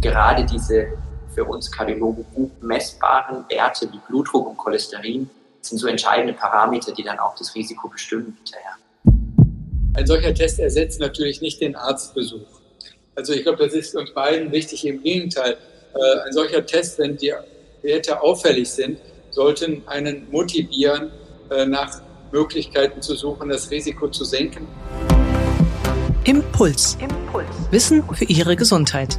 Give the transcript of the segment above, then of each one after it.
gerade diese für uns Kardiologen gut messbaren Werte wie Blutdruck und Cholesterin sind so entscheidende Parameter, die dann auch das Risiko bestimmen hinterher. Ein solcher Test ersetzt natürlich nicht den Arztbesuch. Also ich glaube, das ist uns beiden wichtig. Im Gegenteil, äh, ein solcher Test, wenn die Werte auffällig sind, sollten einen motivieren, äh, nach Möglichkeiten zu suchen, das Risiko zu senken. Impuls. Impuls. Wissen für Ihre Gesundheit.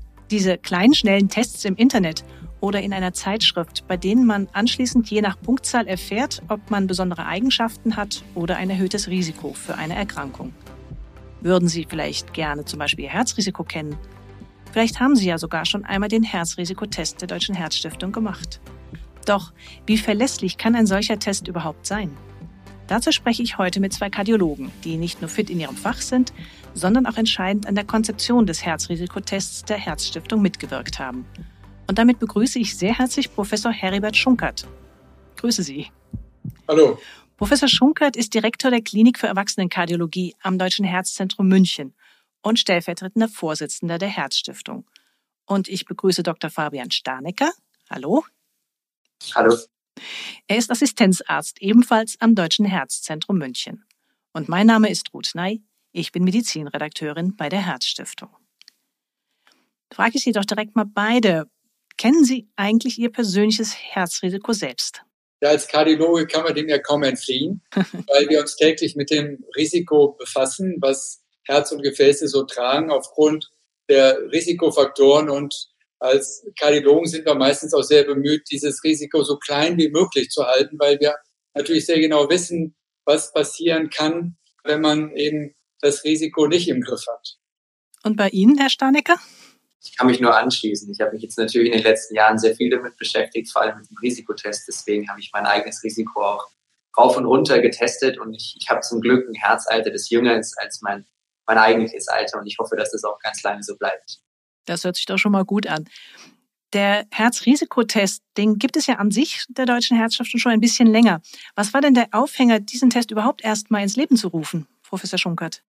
Diese kleinen, schnellen Tests im Internet oder in einer Zeitschrift, bei denen man anschließend je nach Punktzahl erfährt, ob man besondere Eigenschaften hat oder ein erhöhtes Risiko für eine Erkrankung. Würden Sie vielleicht gerne zum Beispiel Ihr Herzrisiko kennen? Vielleicht haben Sie ja sogar schon einmal den Herzrisikotest der Deutschen Herzstiftung gemacht. Doch wie verlässlich kann ein solcher Test überhaupt sein? Dazu spreche ich heute mit zwei Kardiologen, die nicht nur fit in ihrem Fach sind, sondern auch entscheidend an der Konzeption des Herzrisikotests der Herzstiftung mitgewirkt haben. Und damit begrüße ich sehr herzlich Professor Heribert Schunkert. Grüße Sie. Hallo. Professor Schunkert ist Direktor der Klinik für Erwachsenenkardiologie am Deutschen Herzzentrum München und stellvertretender Vorsitzender der Herzstiftung. Und ich begrüße Dr. Fabian Starnecker. Hallo. Hallo. Er ist Assistenzarzt ebenfalls am Deutschen Herzzentrum München. Und mein Name ist Ruth Ney. Ich bin Medizinredakteurin bei der Herzstiftung. Frage ich Sie doch direkt mal beide. Kennen Sie eigentlich Ihr persönliches Herzrisiko selbst? Ja, als Kardiologe kann man dem ja kaum entfliehen, weil wir uns täglich mit dem Risiko befassen, was Herz und Gefäße so tragen aufgrund der Risikofaktoren und als Kardiologen sind wir meistens auch sehr bemüht, dieses Risiko so klein wie möglich zu halten, weil wir natürlich sehr genau wissen, was passieren kann, wenn man eben das Risiko nicht im Griff hat. Und bei Ihnen, Herr Starnecker? Ich kann mich nur anschließen. Ich habe mich jetzt natürlich in den letzten Jahren sehr viel damit beschäftigt, vor allem mit dem Risikotest. Deswegen habe ich mein eigenes Risiko auch rauf und runter getestet und ich, ich habe zum Glück ein Herzalter, das jünger ist als mein, mein eigentliches Alter und ich hoffe, dass das auch ganz lange so bleibt. Das hört sich doch schon mal gut an. Der Herzrisikotest, den gibt es ja an sich der Deutschen Herzstiftung schon ein bisschen länger. Was war denn der Aufhänger, diesen Test überhaupt erst mal ins Leben zu rufen, Professor Schunkert?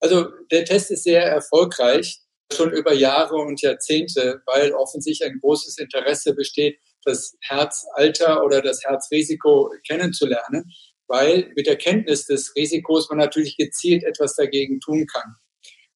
Also der Test ist sehr erfolgreich, schon über Jahre und Jahrzehnte, weil offensichtlich ein großes Interesse besteht, das Herzalter oder das Herzrisiko kennenzulernen, weil mit der Kenntnis des Risikos man natürlich gezielt etwas dagegen tun kann.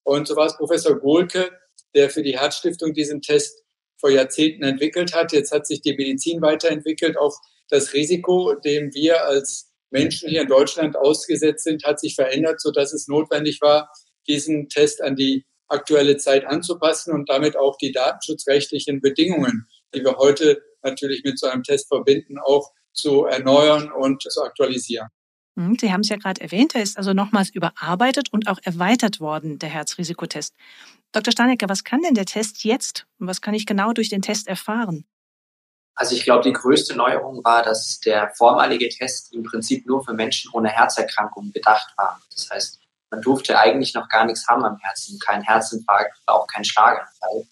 Und so war es Professor Gohlke, der für die Herzstiftung diesen Test vor Jahrzehnten entwickelt hat. Jetzt hat sich die Medizin weiterentwickelt. Auch das Risiko, dem wir als Menschen hier in Deutschland ausgesetzt sind, hat sich verändert, sodass es notwendig war, diesen Test an die aktuelle Zeit anzupassen und damit auch die datenschutzrechtlichen Bedingungen, die wir heute natürlich mit so einem Test verbinden, auch zu erneuern und zu aktualisieren. Hm, Sie haben es ja gerade erwähnt, er ist also nochmals überarbeitet und auch erweitert worden, der Herzrisikotest. Dr. Stanecker, was kann denn der Test jetzt und was kann ich genau durch den Test erfahren? Also ich glaube, die größte Neuerung war, dass der vormalige Test im Prinzip nur für Menschen ohne Herzerkrankungen gedacht war. Das heißt, man durfte eigentlich noch gar nichts haben am Herzen, kein Herzinfarkt, auch kein Schlaganfall.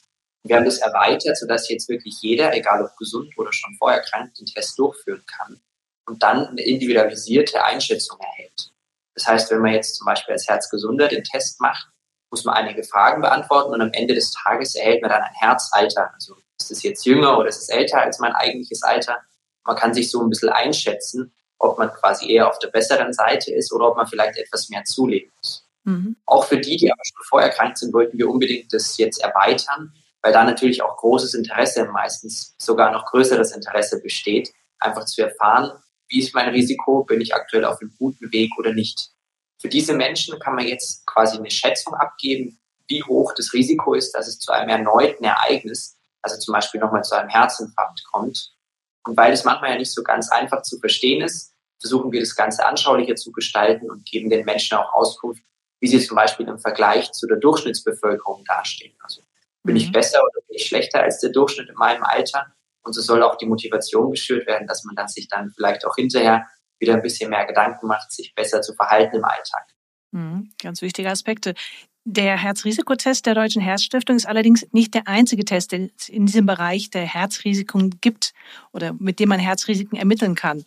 Wir haben das erweitert, sodass jetzt wirklich jeder, egal ob gesund oder schon vorher krank, den Test durchführen kann und dann eine individualisierte Einschätzung erhält. Das heißt, wenn man jetzt zum Beispiel als Herzgesunder den Test macht, muss man einige Fragen beantworten und am Ende des Tages erhält man dann ein Herzalter. Also ist es jetzt jünger oder ist es älter als mein eigentliches Alter? Man kann sich so ein bisschen einschätzen, ob man quasi eher auf der besseren Seite ist oder ob man vielleicht etwas mehr zulegen muss. Mhm. Auch für die, die aber schon vorher krank sind, wollten wir unbedingt das jetzt erweitern, weil da natürlich auch großes Interesse, meistens sogar noch größeres Interesse besteht, einfach zu erfahren, wie ist mein Risiko, bin ich aktuell auf einem guten Weg oder nicht. Für diese Menschen kann man jetzt quasi eine Schätzung abgeben, wie hoch das Risiko ist, dass es zu einem erneuten Ereignis, also zum Beispiel nochmal zu einem Herzinfarkt kommt. Und weil es manchmal ja nicht so ganz einfach zu verstehen ist, versuchen wir das Ganze anschaulicher zu gestalten und geben den Menschen auch Auskunft, wie sie zum Beispiel im Vergleich zu der Durchschnittsbevölkerung dastehen. Also bin mhm. ich besser oder bin ich schlechter als der Durchschnitt in meinem Alter? Und so soll auch die Motivation geschürt werden, dass man dann sich dann vielleicht auch hinterher wieder ein bisschen mehr Gedanken macht, sich besser zu verhalten im Alltag. Mhm, ganz wichtige Aspekte. Der Herzrisikotest der Deutschen Herzstiftung ist allerdings nicht der einzige Test, den es in diesem Bereich der Herzrisiken gibt oder mit dem man Herzrisiken ermitteln kann.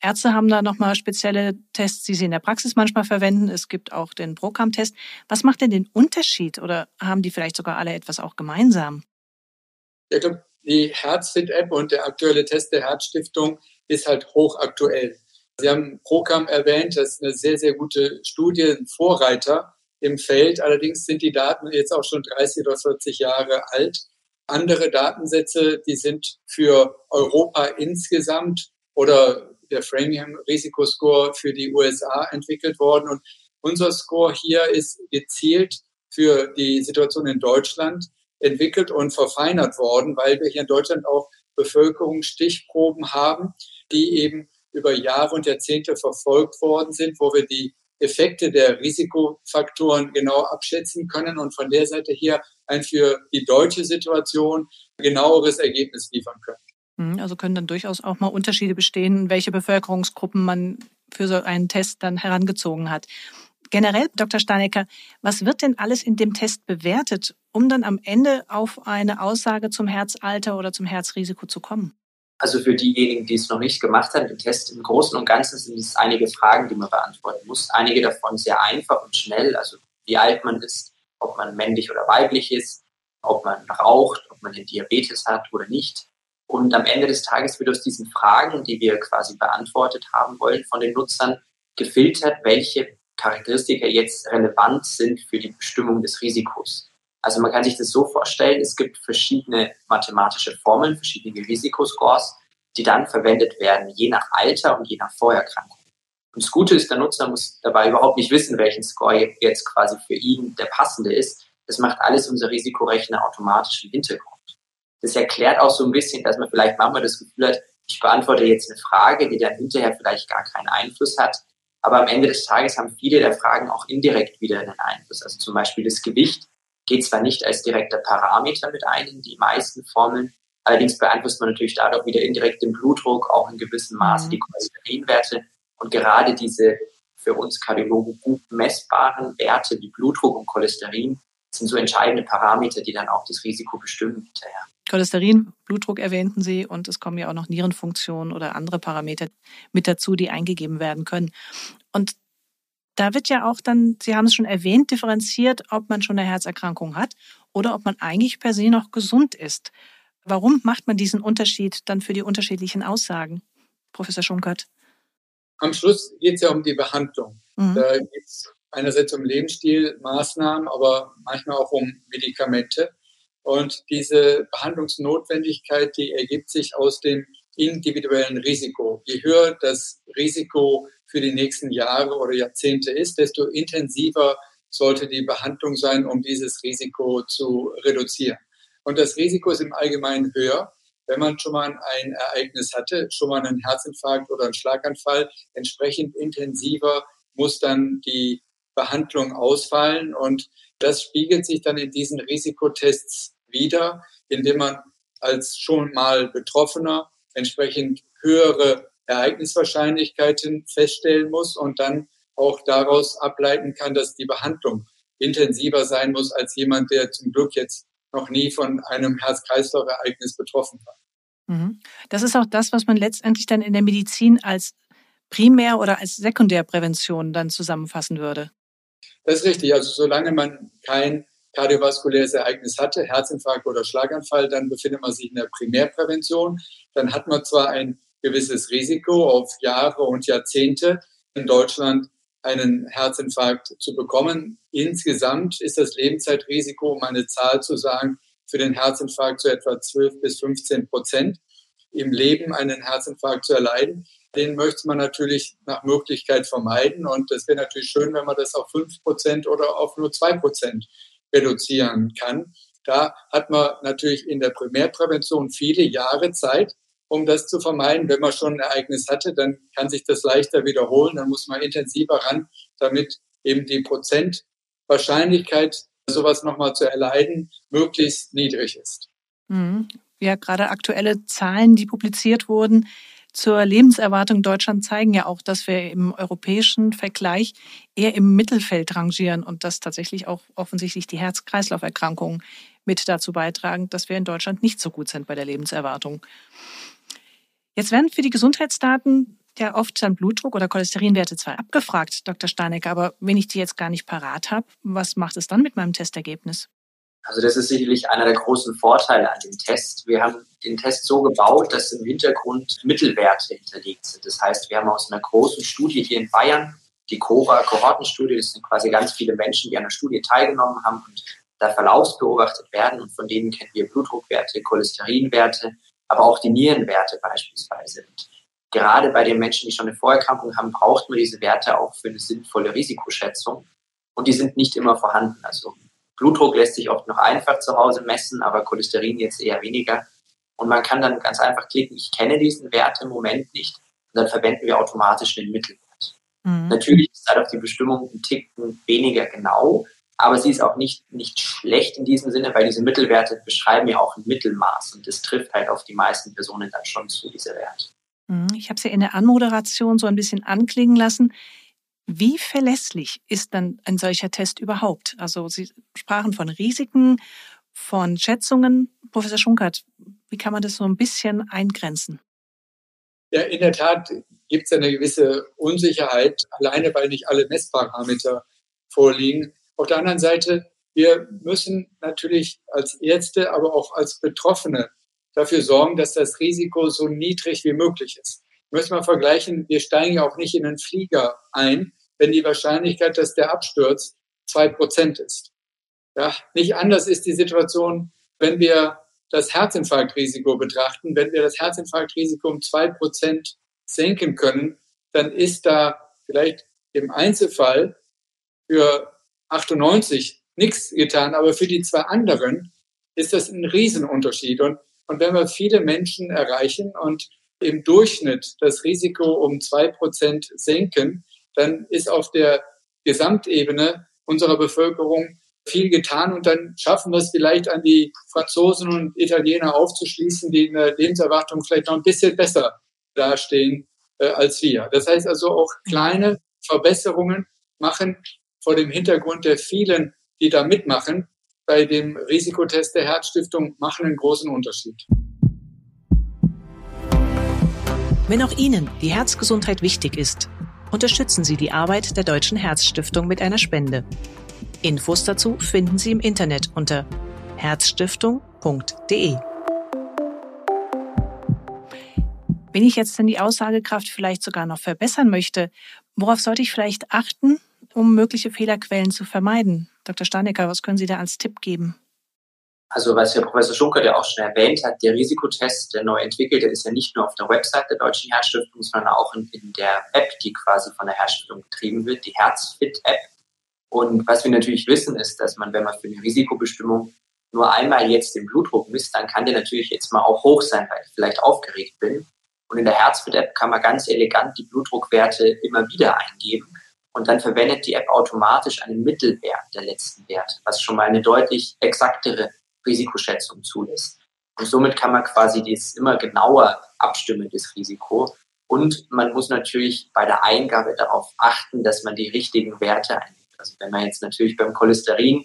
Ärzte haben da nochmal spezielle Tests, die sie in der Praxis manchmal verwenden. Es gibt auch den Procam-Test. Was macht denn den Unterschied oder haben die vielleicht sogar alle etwas auch gemeinsam? Ich glaube, die Herzfit-App und der aktuelle Test der Herzstiftung ist halt hochaktuell. Sie haben Procam erwähnt, das ist eine sehr, sehr gute Studie, ein Vorreiter im Feld. Allerdings sind die Daten jetzt auch schon 30 oder 40 Jahre alt. Andere Datensätze, die sind für Europa insgesamt oder der Framingham Risikoscore für die USA entwickelt worden. Und unser Score hier ist gezielt für die Situation in Deutschland entwickelt und verfeinert worden, weil wir hier in Deutschland auch Bevölkerungsstichproben haben, die eben über Jahre und Jahrzehnte verfolgt worden sind, wo wir die Effekte der Risikofaktoren genau abschätzen können und von der Seite her ein für die deutsche Situation genaueres Ergebnis liefern können. Mhm, also können dann durchaus auch mal Unterschiede bestehen, welche Bevölkerungsgruppen man für so einen Test dann herangezogen hat. Generell, Dr. Steinecker, was wird denn alles in dem Test bewertet, um dann am Ende auf eine Aussage zum Herzalter oder zum Herzrisiko zu kommen? Also für diejenigen, die es noch nicht gemacht haben, den Test im Großen und Ganzen sind es einige Fragen, die man beantworten muss. Einige davon sehr einfach und schnell, also wie alt man ist, ob man männlich oder weiblich ist, ob man raucht, ob man den Diabetes hat oder nicht. Und am Ende des Tages wird aus diesen Fragen, die wir quasi beantwortet haben wollen von den Nutzern, gefiltert, welche Charakteristika jetzt relevant sind für die Bestimmung des Risikos. Also man kann sich das so vorstellen, es gibt verschiedene mathematische Formeln, verschiedene Risikoscores, die dann verwendet werden, je nach Alter und je nach Vorerkrankung. Und das Gute ist, der Nutzer muss dabei überhaupt nicht wissen, welchen Score jetzt quasi für ihn der passende ist. Das macht alles unser Risikorechner automatisch im Hintergrund. Das erklärt auch so ein bisschen, dass man vielleicht manchmal das Gefühl hat, ich beantworte jetzt eine Frage, die dann hinterher vielleicht gar keinen Einfluss hat. Aber am Ende des Tages haben viele der Fragen auch indirekt wieder einen Einfluss. Also zum Beispiel das Gewicht geht zwar nicht als direkter Parameter mit ein in die meisten Formeln, allerdings beeinflusst man natürlich dadurch wieder indirekt den Blutdruck, auch in gewissem Maße mhm. die Cholesterinwerte. Und gerade diese für uns Kardiologen gut messbaren Werte wie Blutdruck und Cholesterin sind so entscheidende Parameter, die dann auch das Risiko bestimmen hinterher. Cholesterin, Blutdruck erwähnten Sie und es kommen ja auch noch Nierenfunktionen oder andere Parameter mit dazu, die eingegeben werden können. Und da wird ja auch dann, Sie haben es schon erwähnt, differenziert, ob man schon eine Herzerkrankung hat oder ob man eigentlich per se noch gesund ist. Warum macht man diesen Unterschied dann für die unterschiedlichen Aussagen, Professor Schunkert? Am Schluss geht es ja um die Behandlung. Mhm. Da geht es einerseits um Lebensstilmaßnahmen, aber manchmal auch um Medikamente. Und diese Behandlungsnotwendigkeit, die ergibt sich aus dem individuellen Risiko. Je höher das Risiko für die nächsten Jahre oder Jahrzehnte ist, desto intensiver sollte die Behandlung sein, um dieses Risiko zu reduzieren. Und das Risiko ist im Allgemeinen höher, wenn man schon mal ein Ereignis hatte, schon mal einen Herzinfarkt oder einen Schlaganfall. Entsprechend intensiver muss dann die Behandlung ausfallen. Und das spiegelt sich dann in diesen Risikotests wieder, indem man als schon mal Betroffener entsprechend höhere Ereigniswahrscheinlichkeiten feststellen muss und dann auch daraus ableiten kann, dass die Behandlung intensiver sein muss als jemand, der zum Glück jetzt noch nie von einem Herz-Kreislauf-Ereignis betroffen war. Mhm. Das ist auch das, was man letztendlich dann in der Medizin als Primär- oder als Sekundärprävention dann zusammenfassen würde. Das ist richtig. Also solange man kein kardiovaskuläres Ereignis hatte, Herzinfarkt oder Schlaganfall, dann befindet man sich in der Primärprävention. Dann hat man zwar ein gewisses Risiko auf Jahre und Jahrzehnte in Deutschland einen Herzinfarkt zu bekommen. Insgesamt ist das Lebenszeitrisiko, um eine Zahl zu sagen, für den Herzinfarkt zu etwa 12 bis 15 Prozent im Leben einen Herzinfarkt zu erleiden. Den möchte man natürlich nach Möglichkeit vermeiden. Und es wäre natürlich schön, wenn man das auf 5 Prozent oder auf nur 2 Prozent reduzieren kann. Da hat man natürlich in der Primärprävention viele Jahre Zeit, um das zu vermeiden. Wenn man schon ein Ereignis hatte, dann kann sich das leichter wiederholen. Dann muss man intensiver ran, damit eben die Prozentwahrscheinlichkeit, sowas nochmal zu erleiden, möglichst niedrig ist. Mhm. ja gerade aktuelle Zahlen, die publiziert wurden zur Lebenserwartung Deutschland zeigen ja auch, dass wir im europäischen Vergleich eher im Mittelfeld rangieren und dass tatsächlich auch offensichtlich die Herz-Kreislauf-Erkrankungen mit dazu beitragen, dass wir in Deutschland nicht so gut sind bei der Lebenserwartung. Jetzt werden für die Gesundheitsdaten ja oft dann Blutdruck oder Cholesterinwerte zwar abgefragt, Dr. Steinecker, aber wenn ich die jetzt gar nicht parat habe, was macht es dann mit meinem Testergebnis? Also das ist sicherlich einer der großen Vorteile an dem Test. Wir haben den Test so gebaut, dass im Hintergrund Mittelwerte hinterlegt sind. Das heißt, wir haben aus einer großen Studie hier in Bayern, die CORA-Kohortenstudie, das sind quasi ganz viele Menschen, die an der Studie teilgenommen haben und da verlaufsbeobachtet werden und von denen kennen wir Blutdruckwerte, Cholesterinwerte, aber auch die Nierenwerte beispielsweise. Und gerade bei den Menschen, die schon eine Vorerkrankung haben, braucht man diese Werte auch für eine sinnvolle Risikoschätzung und die sind nicht immer vorhanden. Also Blutdruck lässt sich oft noch einfach zu Hause messen, aber Cholesterin jetzt eher weniger. Und man kann dann ganz einfach klicken, ich kenne diesen Wert im Moment nicht. Und dann verwenden wir automatisch den Mittelwert. Mhm. Natürlich ist halt auch die Bestimmung ein Ticken weniger genau, aber sie ist auch nicht, nicht schlecht in diesem Sinne, weil diese Mittelwerte beschreiben ja auch ein Mittelmaß und das trifft halt auf die meisten Personen dann schon zu, diese Werte. Mhm. Ich habe es ja in der Anmoderation so ein bisschen anklingen lassen. Wie verlässlich ist dann ein solcher Test überhaupt? Also Sie sprachen von Risiken, von Schätzungen. Professor Schunkert, wie kann man das so ein bisschen eingrenzen? Ja, in der Tat gibt es eine gewisse Unsicherheit, alleine weil nicht alle Messparameter vorliegen. Auf der anderen Seite, wir müssen natürlich als Ärzte, aber auch als Betroffene dafür sorgen, dass das Risiko so niedrig wie möglich ist. Wir müssen mal vergleichen, wir steigen ja auch nicht in einen Flieger ein, wenn die Wahrscheinlichkeit, dass der Absturz zwei Prozent ist. Ja, nicht anders ist die Situation, wenn wir das Herzinfarktrisiko betrachten. Wenn wir das Herzinfarktrisiko um zwei Prozent senken können, dann ist da vielleicht im Einzelfall für 98 nichts getan, aber für die zwei anderen ist das ein Riesenunterschied. Und, und wenn wir viele Menschen erreichen und im Durchschnitt das Risiko um zwei Prozent senken, dann ist auf der Gesamtebene unserer Bevölkerung viel getan und dann schaffen wir es vielleicht an die Franzosen und Italiener aufzuschließen, die in der Lebenserwartung vielleicht noch ein bisschen besser dastehen äh, als wir. Das heißt also auch kleine Verbesserungen machen vor dem Hintergrund der vielen, die da mitmachen, bei dem Risikotest der Herzstiftung machen einen großen Unterschied. Wenn auch Ihnen die Herzgesundheit wichtig ist, unterstützen Sie die Arbeit der Deutschen Herzstiftung mit einer Spende. Infos dazu finden Sie im Internet unter herzstiftung.de. Wenn ich jetzt denn die Aussagekraft vielleicht sogar noch verbessern möchte, worauf sollte ich vielleicht achten, um mögliche Fehlerquellen zu vermeiden? Dr. Stanecker, was können Sie da als Tipp geben? Also was Herr Professor Schunker ja auch schon erwähnt hat, der Risikotest, der neu entwickelte, ist ja nicht nur auf der Website der Deutschen Herzstiftung, sondern auch in, in der App, die quasi von der Herzstiftung betrieben wird, die Herzfit-App. Und was wir natürlich wissen, ist, dass man, wenn man für eine Risikobestimmung nur einmal jetzt den Blutdruck misst, dann kann der natürlich jetzt mal auch hoch sein, weil ich vielleicht aufgeregt bin. Und in der Herzfit-App kann man ganz elegant die Blutdruckwerte immer wieder eingeben. Und dann verwendet die App automatisch einen Mittelwert der letzten Werte, was schon mal eine deutlich exaktere Risikoschätzung zulässt. Und somit kann man quasi das immer genauer abstimmen, das Risiko. Und man muss natürlich bei der Eingabe darauf achten, dass man die richtigen Werte eingibt. Also wenn man jetzt natürlich beim Cholesterin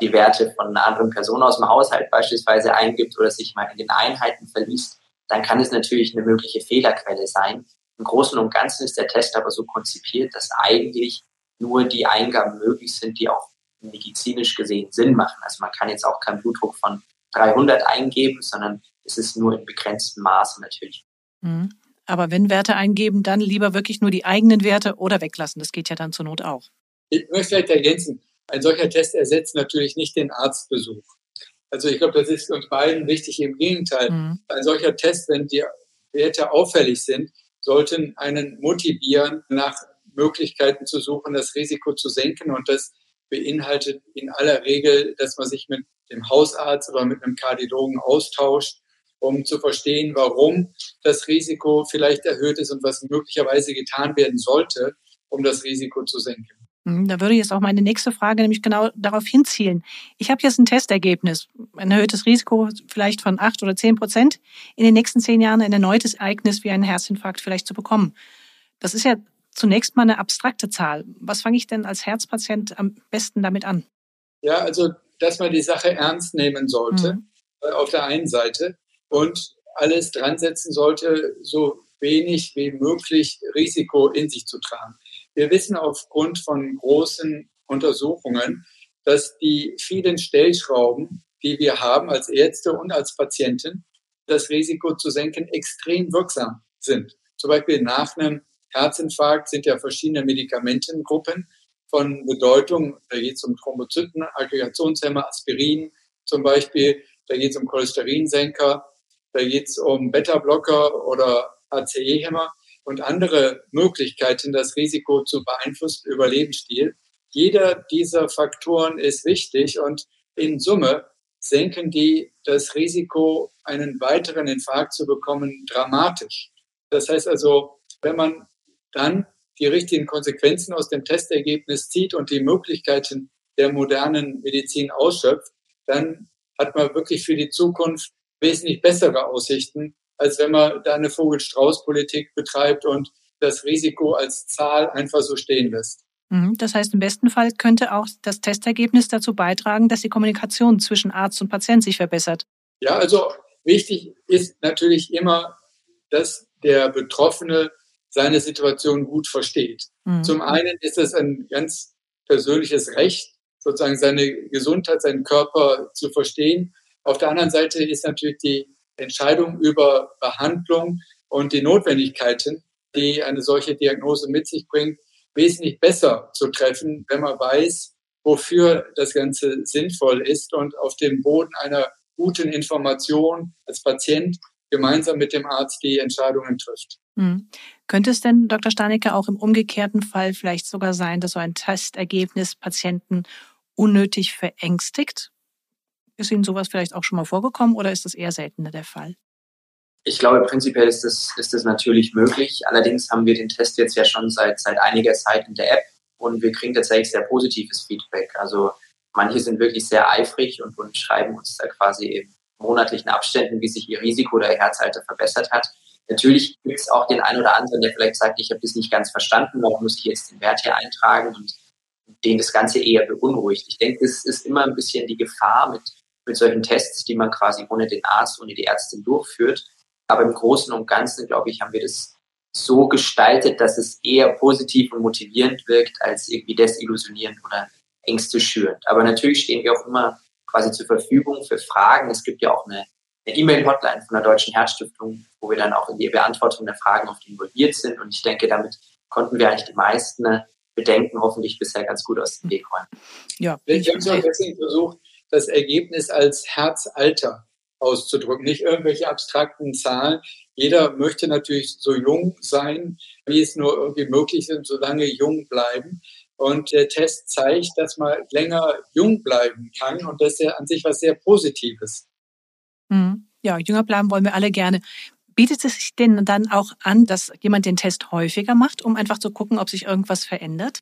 die Werte von einer anderen Person aus dem Haushalt beispielsweise eingibt oder sich mal in den Einheiten verliest, dann kann es natürlich eine mögliche Fehlerquelle sein. Im Großen und Ganzen ist der Test aber so konzipiert, dass eigentlich nur die Eingaben möglich sind, die auch medizinisch gesehen Sinn machen. Also man kann jetzt auch keinen Blutdruck von 300 eingeben, sondern es ist nur in begrenztem Maße natürlich. Mhm. Aber wenn Werte eingeben, dann lieber wirklich nur die eigenen Werte oder weglassen. Das geht ja dann zur Not auch. Ich möchte vielleicht ergänzen, ein solcher Test ersetzt natürlich nicht den Arztbesuch. Also ich glaube, das ist uns beiden wichtig. Im Gegenteil, mhm. ein solcher Test, wenn die Werte auffällig sind, sollten einen motivieren, nach Möglichkeiten zu suchen, das Risiko zu senken. Und das beinhaltet in aller Regel, dass man sich mit dem Hausarzt oder mit einem Kardiologen austauscht, um zu verstehen, warum das Risiko vielleicht erhöht ist und was möglicherweise getan werden sollte, um das Risiko zu senken. Hm, da würde jetzt auch meine nächste Frage nämlich genau darauf hinzielen. Ich habe jetzt ein Testergebnis, ein erhöhtes Risiko vielleicht von acht oder zehn Prozent, in den nächsten zehn Jahren ein erneutes Ereignis wie einen Herzinfarkt vielleicht zu bekommen. Das ist ja zunächst mal eine abstrakte Zahl. Was fange ich denn als Herzpatient am besten damit an? Ja, also, dass man die Sache ernst nehmen sollte, mhm. Äh, auf der einen Seite, und alles dran setzen sollte, so wenig wie möglich Risiko in sich zu tragen. Wir wissen aufgrund von großen Untersuchungen, dass die vielen Stellschrauben, die wir haben als Ärzte und als Patienten, das Risiko zu senken, extrem wirksam sind. Zum Beispiel nach einem Herzinfarkt sind ja verschiedene Medikamentengruppen von Bedeutung. Da geht es um Thrombozyten, Aggregationshemmer, Aspirin zum Beispiel. Da geht es um Cholesterinsenker. Da geht es um Beta-Blocker oder ACE-Hämmer und andere Möglichkeiten, das Risiko zu beeinflussen über Lebensstil. Jeder dieser Faktoren ist wichtig und in Summe senken die das Risiko, einen weiteren Infarkt zu bekommen, dramatisch. Das heißt also, wenn man dann die richtigen Konsequenzen aus dem Testergebnis zieht und die Möglichkeiten der modernen Medizin ausschöpft, dann hat man wirklich für die Zukunft wesentlich bessere Aussichten, als wenn man da eine Vogel-Strauß-Politik betreibt und das Risiko als Zahl einfach so stehen lässt. Mhm. Das heißt, im besten Fall könnte auch das Testergebnis dazu beitragen, dass die Kommunikation zwischen Arzt und Patient sich verbessert. Ja, also wichtig ist natürlich immer, dass der Betroffene seine Situation gut versteht. Mhm. Zum einen ist es ein ganz persönliches Recht, sozusagen seine Gesundheit, seinen Körper zu verstehen. Auf der anderen Seite ist natürlich die Entscheidung über Behandlung und die Notwendigkeiten, die eine solche Diagnose mit sich bringt, wesentlich besser zu treffen, wenn man weiß, wofür das Ganze sinnvoll ist und auf dem Boden einer guten Information als Patient gemeinsam mit dem Arzt die Entscheidungen trifft. Hm. Könnte es denn, Dr. Stanicke, auch im umgekehrten Fall vielleicht sogar sein, dass so ein Testergebnis Patienten unnötig verängstigt? Ist Ihnen sowas vielleicht auch schon mal vorgekommen oder ist das eher seltener der Fall? Ich glaube, prinzipiell ist das, ist das natürlich möglich. Allerdings haben wir den Test jetzt ja schon seit, seit einiger Zeit in der App und wir kriegen tatsächlich sehr positives Feedback. Also manche sind wirklich sehr eifrig und, und schreiben uns da quasi in monatlichen Abständen, wie sich ihr Risiko oder ihr Herzalter verbessert hat. Natürlich gibt es auch den einen oder anderen, der vielleicht sagt, ich habe das nicht ganz verstanden, warum muss ich jetzt den Wert hier eintragen und den das Ganze eher beunruhigt. Ich denke, es ist immer ein bisschen die Gefahr mit mit solchen Tests, die man quasi ohne den Arzt, ohne die Ärztin durchführt. Aber im Großen und Ganzen, glaube ich, haben wir das so gestaltet, dass es eher positiv und motivierend wirkt, als irgendwie desillusionierend oder Ängste schürend. Aber natürlich stehen wir auch immer quasi zur Verfügung für Fragen. Es gibt ja auch eine E-Mail-Hotline von der Deutschen Herzstiftung, wo wir dann auch in die Beantwortung der Fragen oft involviert sind. Und ich denke, damit konnten wir eigentlich die meisten Bedenken hoffentlich bisher ganz gut aus dem Weg räumen. Ja, ich habe es auch deswegen versucht, das Ergebnis als Herzalter auszudrücken, nicht irgendwelche abstrakten Zahlen. Jeder möchte natürlich so jung sein, wie es nur irgendwie möglich ist, solange jung bleiben. Und der Test zeigt, dass man länger jung bleiben kann und das ist ja an sich was sehr Positives. Mhm. Ja, jünger bleiben wollen wir alle gerne. Bietet es sich denn dann auch an, dass jemand den Test häufiger macht, um einfach zu gucken, ob sich irgendwas verändert?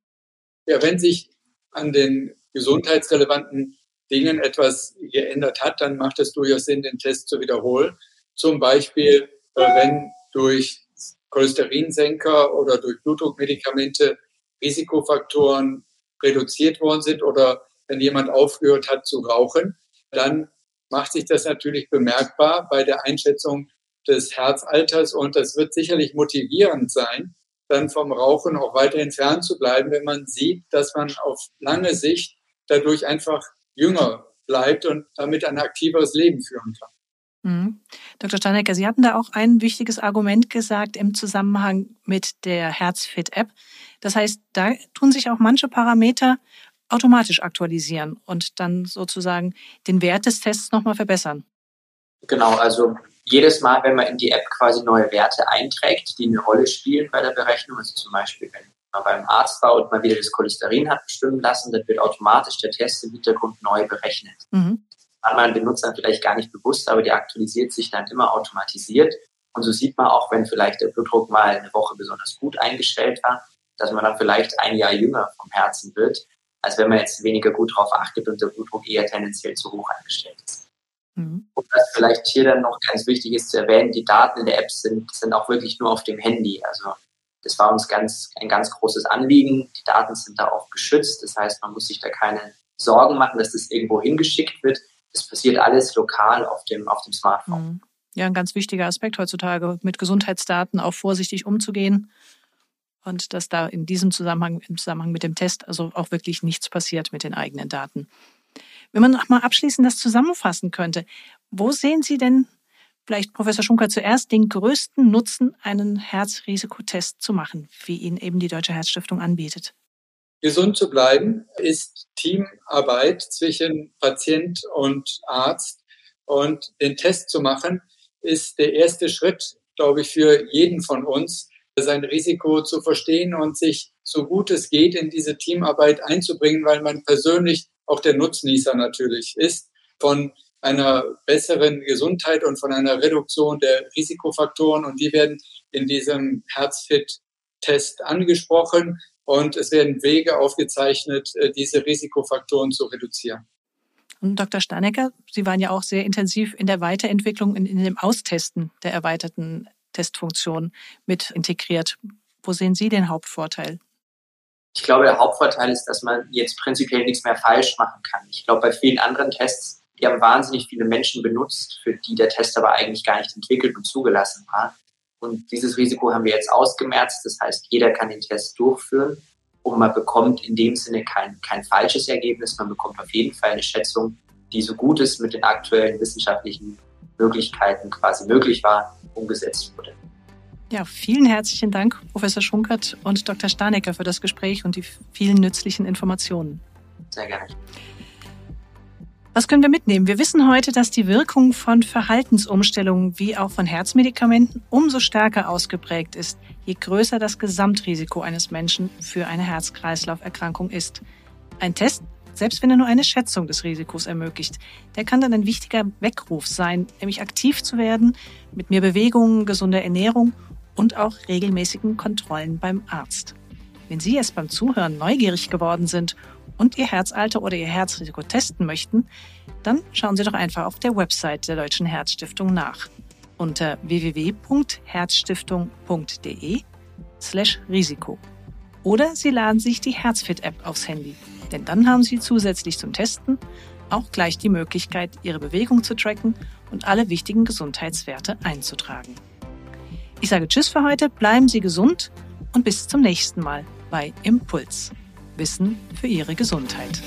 Ja, wenn sich an den gesundheitsrelevanten Dingen etwas geändert hat, dann macht es durchaus Sinn, den Test zu wiederholen. Zum Beispiel, äh, wenn durch Cholesterinsenker oder durch Blutdruckmedikamente Risikofaktoren reduziert worden sind oder wenn jemand aufgehört hat zu rauchen, dann macht sich das natürlich bemerkbar bei der Einschätzung des Herzalters und das wird sicherlich motivierend sein, dann vom Rauchen auch weiterhin fern zu bleiben, wenn man sieht, dass man auf lange Sicht dadurch einfach jünger bleibt und damit ein aktiveres Leben führen kann. Mhm. Dr. Steinecker, Sie hatten da auch ein wichtiges Argument gesagt im Zusammenhang mit der Herzfit-App. Das heißt, da tun sich auch manche Parameter automatisch aktualisieren und dann sozusagen den Wert des Tests nochmal verbessern. Genau, also jedes Mal, wenn man in die App quasi neue Werte einträgt, die eine Rolle spielen bei der Berechnung, also zum Beispiel, wenn beim Arzt war und mal wieder das Cholesterin hat bestimmen lassen, dann wird automatisch der Test im Hintergrund neu berechnet. Mhm. Hat man Benutzer vielleicht gar nicht bewusst, aber die aktualisiert sich dann immer automatisiert. Und so sieht man auch, wenn vielleicht der Blutdruck mal eine Woche besonders gut eingestellt war, dass man dann vielleicht ein Jahr jünger vom Herzen wird, als wenn man jetzt weniger gut darauf achtet und der Blutdruck eher tendenziell zu hoch eingestellt ist. Mhm. Und was vielleicht hier dann noch ganz wichtig ist zu erwähnen, die Daten in der App sind, sind auch wirklich nur auf dem Handy. Also das war uns ganz, ein ganz großes Anliegen. Die Daten sind da auch geschützt. Das heißt, man muss sich da keine Sorgen machen, dass das irgendwo hingeschickt wird. Das passiert alles lokal auf dem, auf dem Smartphone. Mhm. Ja, ein ganz wichtiger Aspekt heutzutage, mit Gesundheitsdaten auch vorsichtig umzugehen. Und dass da in diesem Zusammenhang, im Zusammenhang mit dem Test, also auch wirklich nichts passiert mit den eigenen Daten. Wenn man noch mal abschließend das zusammenfassen könnte, wo sehen Sie denn vielleicht Professor Schunker zuerst den größten Nutzen, einen Herzrisikotest zu machen, wie ihn eben die Deutsche Herzstiftung anbietet? Gesund zu bleiben ist Teamarbeit zwischen Patient und Arzt. Und den Test zu machen, ist der erste Schritt, glaube ich, für jeden von uns, sein Risiko zu verstehen und sich so gut es geht in diese Teamarbeit einzubringen, weil man persönlich auch der Nutznießer natürlich ist von einer besseren Gesundheit und von einer Reduktion der Risikofaktoren. Und die werden in diesem Herzfit-Test angesprochen. Und es werden Wege aufgezeichnet, äh, diese Risikofaktoren zu reduzieren. Und Dr. Stanecker, Sie waren ja auch sehr intensiv in der Weiterentwicklung, in, in dem Austesten der erweiterten Testfunktion mit integriert. Wo sehen Sie den Hauptvorteil? Ich glaube, der Hauptvorteil ist, dass man jetzt prinzipiell nichts mehr falsch machen kann. Ich glaube, bei vielen anderen Tests, die haben wahnsinnig viele Menschen benutzt, für die der Test aber eigentlich gar nicht entwickelt und zugelassen war. Und dieses Risiko haben wir jetzt ausgemerzt. Das heißt, jeder kann den Test durchführen und man bekommt in dem Sinne kein, kein falsches Ergebnis. Man bekommt auf jeden Fall eine Schätzung, die so gut es mit den aktuellen wissenschaftlichen Möglichkeiten quasi möglich war, umgesetzt wurde. Ja, vielen herzlichen Dank, Professor Schunkert und Dr. Stanecker, für das Gespräch und die vielen nützlichen Informationen. Sehr gerne. Was können wir mitnehmen? Wir wissen heute, dass die Wirkung von Verhaltensumstellungen wie auch von Herzmedikamenten umso stärker ausgeprägt ist, je größer das Gesamtrisiko eines Menschen für eine Herz-Kreislauf-Erkrankung ist. Ein Test, selbst wenn er nur eine Schätzung des Risikos ermöglicht, der kann dann ein wichtiger Weckruf sein, nämlich aktiv zu werden, mit mehr Bewegungen, gesunder Ernährung und auch regelmäßigen Kontrollen beim Arzt. Wenn Sie jetzt beim Zuhören neugierig geworden sind und Ihr Herzalter oder Ihr Herzrisiko testen möchten, dann schauen Sie doch einfach auf der Website der Deutschen Herzstiftung nach unter www.herzstiftung.de slash Risiko. Oder Sie laden sich die Herzfit-App aufs Handy, denn dann haben Sie zusätzlich zum Testen auch gleich die Möglichkeit, Ihre Bewegung zu tracken und alle wichtigen Gesundheitswerte einzutragen. Ich sage Tschüss für heute, bleiben Sie gesund und bis zum nächsten Mal bei Impuls. Wissen für Ihre Gesundheit.